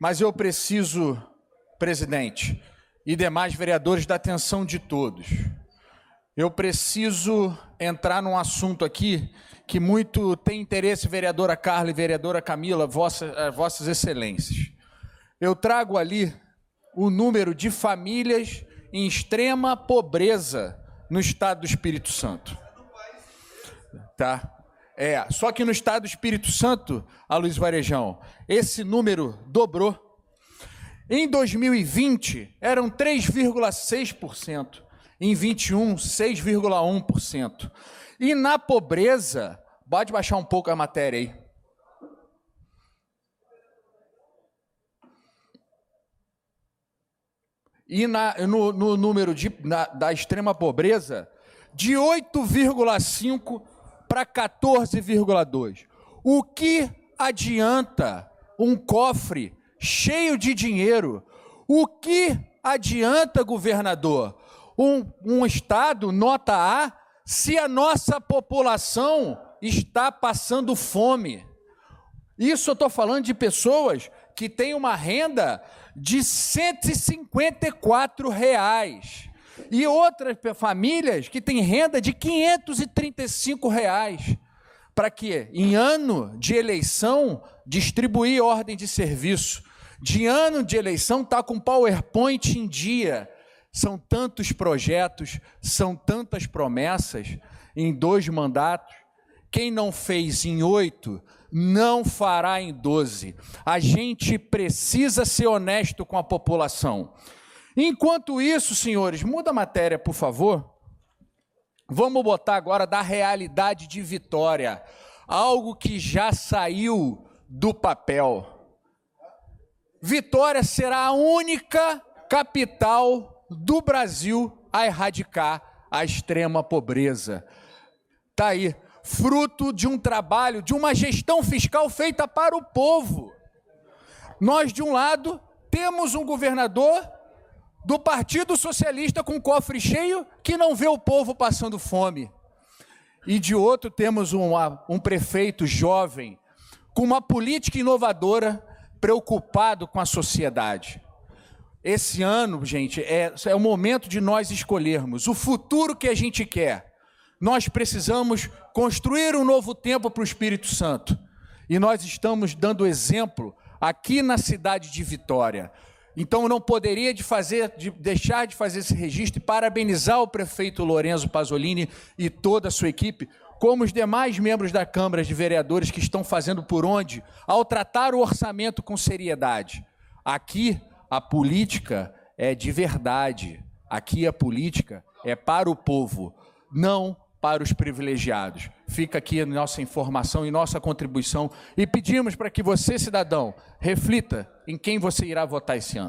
Mas eu preciso, presidente, e demais vereadores, da atenção de todos. Eu preciso entrar num assunto aqui que muito tem interesse, vereadora Carla e vereadora Camila, vossa, eh, vossas excelências. Eu trago ali o número de famílias em extrema pobreza no estado do Espírito Santo. Tá? É, só que no estado do Espírito Santo, a Luiz Varejão, esse número dobrou. Em 2020, eram 3,6%. Em 21, 6,1%. E na pobreza, pode baixar um pouco a matéria aí. E na, no, no número de, na, da extrema pobreza, de 8,5% para 14,2%. O que adianta um cofre cheio de dinheiro? O que adianta, governador, um, um Estado nota A se a nossa população está passando fome? Isso eu estou falando de pessoas que têm uma renda de 154 reais e outras famílias que têm renda de 535 reais. Para que, em ano de eleição, distribuir ordem de serviço. De ano de eleição, está com PowerPoint em dia. São tantos projetos, são tantas promessas em dois mandatos. Quem não fez em oito, não fará em doze. A gente precisa ser honesto com a população. Enquanto isso, senhores, muda a matéria, por favor. Vamos botar agora da realidade de Vitória, algo que já saiu do papel. Vitória será a única capital do Brasil a erradicar a extrema pobreza. Tá aí, fruto de um trabalho, de uma gestão fiscal feita para o povo. Nós, de um lado, temos um governador do Partido Socialista com cofre cheio que não vê o povo passando fome. E de outro temos um, um prefeito jovem com uma política inovadora, preocupado com a sociedade. Esse ano, gente, é, é o momento de nós escolhermos o futuro que a gente quer. Nós precisamos construir um novo tempo para o Espírito Santo. E nós estamos dando exemplo aqui na cidade de Vitória. Então eu não poderia de fazer, de deixar de fazer esse registro e parabenizar o prefeito Lorenzo Pasolini e toda a sua equipe, como os demais membros da Câmara de Vereadores que estão fazendo por onde ao tratar o orçamento com seriedade. Aqui a política é de verdade. Aqui a política é para o povo, não para os privilegiados. Fica aqui a nossa informação e nossa contribuição e pedimos para que você, cidadão, reflita em quem você irá votar esse ano.